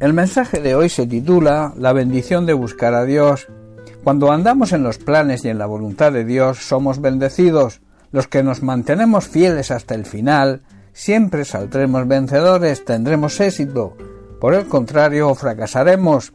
El mensaje de hoy se titula La bendición de buscar a Dios. Cuando andamos en los planes y en la voluntad de Dios somos bendecidos. Los que nos mantenemos fieles hasta el final, siempre saldremos vencedores, tendremos éxito. Por el contrario, fracasaremos.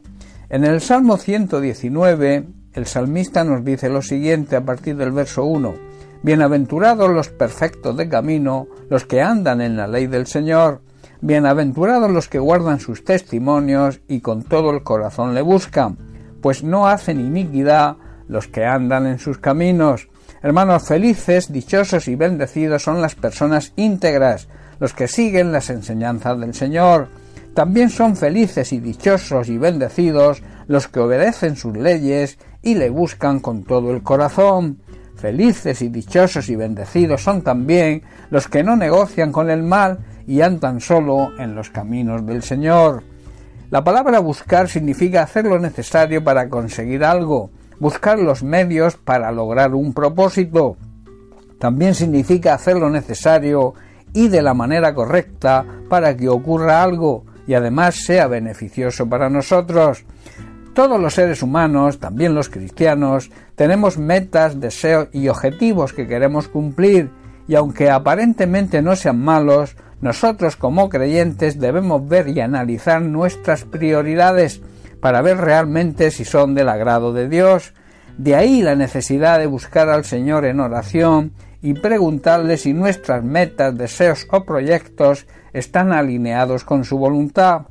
En el Salmo 119, el salmista nos dice lo siguiente a partir del verso 1. Bienaventurados los perfectos de camino, los que andan en la ley del Señor. Bienaventurados los que guardan sus testimonios y con todo el corazón le buscan, pues no hacen iniquidad los que andan en sus caminos. Hermanos felices, dichosos y bendecidos son las personas íntegras, los que siguen las enseñanzas del Señor. También son felices y dichosos y bendecidos los que obedecen sus leyes y le buscan con todo el corazón. Felices y dichosos y bendecidos son también los que no negocian con el mal y andan solo en los caminos del Señor. La palabra buscar significa hacer lo necesario para conseguir algo, buscar los medios para lograr un propósito. También significa hacer lo necesario y de la manera correcta para que ocurra algo y además sea beneficioso para nosotros. Todos los seres humanos, también los cristianos, tenemos metas, deseos y objetivos que queremos cumplir, y aunque aparentemente no sean malos, nosotros como creyentes debemos ver y analizar nuestras prioridades para ver realmente si son del agrado de Dios. De ahí la necesidad de buscar al Señor en oración y preguntarle si nuestras metas, deseos o proyectos están alineados con su voluntad.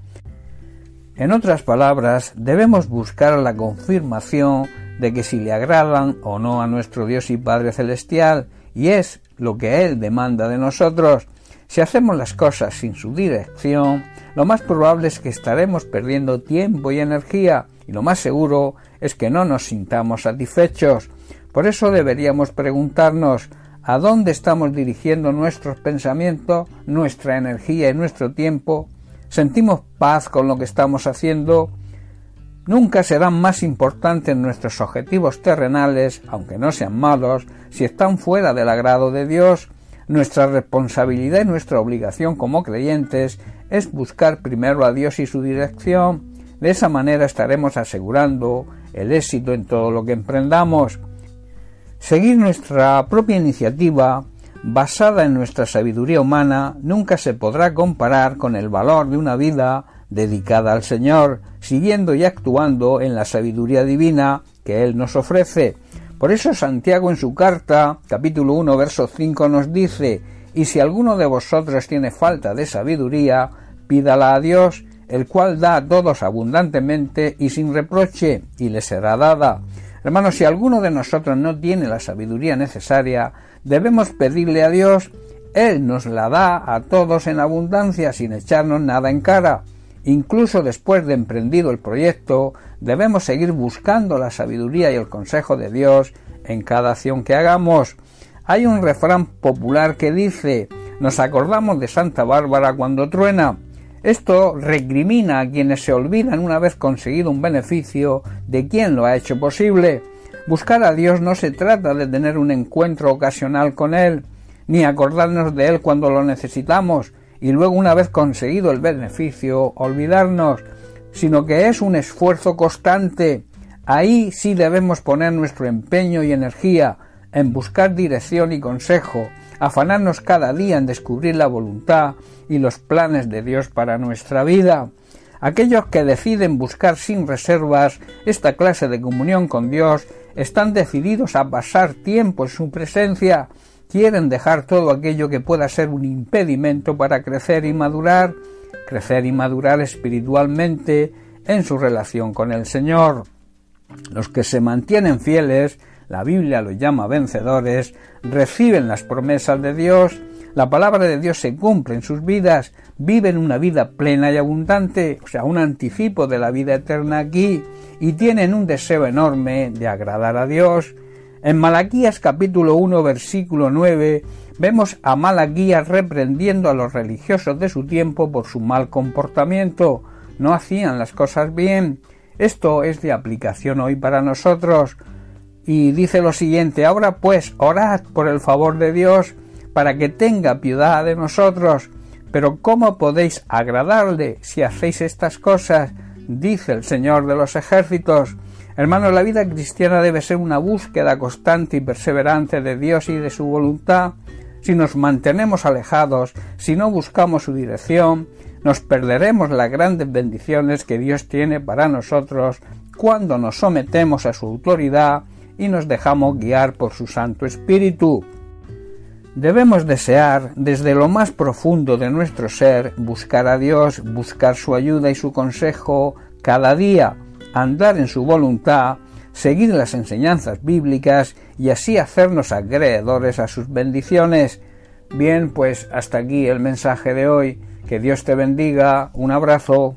En otras palabras, debemos buscar la confirmación de que si le agradan o no a nuestro Dios y Padre Celestial, y es lo que Él demanda de nosotros. Si hacemos las cosas sin su dirección, lo más probable es que estaremos perdiendo tiempo y energía, y lo más seguro es que no nos sintamos satisfechos. Por eso deberíamos preguntarnos a dónde estamos dirigiendo nuestros pensamientos, nuestra energía y nuestro tiempo sentimos paz con lo que estamos haciendo, nunca serán más importantes nuestros objetivos terrenales, aunque no sean malos, si están fuera del agrado de Dios. Nuestra responsabilidad y nuestra obligación como creyentes es buscar primero a Dios y su dirección. De esa manera estaremos asegurando el éxito en todo lo que emprendamos. Seguir nuestra propia iniciativa basada en nuestra sabiduría humana, nunca se podrá comparar con el valor de una vida dedicada al Señor, siguiendo y actuando en la sabiduría divina que Él nos ofrece. Por eso Santiago en su carta, capítulo 1, verso 5 nos dice, y si alguno de vosotros tiene falta de sabiduría, pídala a Dios, el cual da a todos abundantemente y sin reproche, y le será dada. Hermanos, si alguno de nosotros no tiene la sabiduría necesaria, debemos pedirle a Dios, Él nos la da a todos en abundancia sin echarnos nada en cara. Incluso después de emprendido el proyecto, debemos seguir buscando la sabiduría y el consejo de Dios en cada acción que hagamos. Hay un refrán popular que dice nos acordamos de Santa Bárbara cuando truena. Esto recrimina a quienes se olvidan una vez conseguido un beneficio de quien lo ha hecho posible. Buscar a Dios no se trata de tener un encuentro ocasional con Él, ni acordarnos de Él cuando lo necesitamos y luego una vez conseguido el beneficio olvidarnos, sino que es un esfuerzo constante. Ahí sí debemos poner nuestro empeño y energía en buscar dirección y consejo, afanarnos cada día en descubrir la voluntad y los planes de Dios para nuestra vida. Aquellos que deciden buscar sin reservas esta clase de comunión con Dios están decididos a pasar tiempo en su presencia, quieren dejar todo aquello que pueda ser un impedimento para crecer y madurar, crecer y madurar espiritualmente en su relación con el Señor. Los que se mantienen fieles la Biblia los llama vencedores, reciben las promesas de Dios, la palabra de Dios se cumple en sus vidas, viven una vida plena y abundante, o sea, un anticipo de la vida eterna aquí, y tienen un deseo enorme de agradar a Dios. En Malaquías capítulo 1 versículo 9 vemos a Malaquías reprendiendo a los religiosos de su tiempo por su mal comportamiento. No hacían las cosas bien. Esto es de aplicación hoy para nosotros y dice lo siguiente, ahora pues orad por el favor de Dios para que tenga piedad de nosotros, Pero ¿cómo podéis agradarle si hacéis estas cosas? dice el Señor de los ejércitos. Hermanos, la vida cristiana debe ser una búsqueda constante y perseverante de Dios y de su voluntad. Si nos mantenemos alejados, si no buscamos su dirección, nos perderemos las grandes bendiciones que Dios tiene para nosotros cuando nos sometemos a su autoridad y nos dejamos guiar por su Santo Espíritu. Debemos desear desde lo más profundo de nuestro ser buscar a Dios, buscar su ayuda y su consejo cada día, andar en su voluntad, seguir las enseñanzas bíblicas y así hacernos acreedores a sus bendiciones. Bien, pues hasta aquí el mensaje de hoy. Que Dios te bendiga. Un abrazo.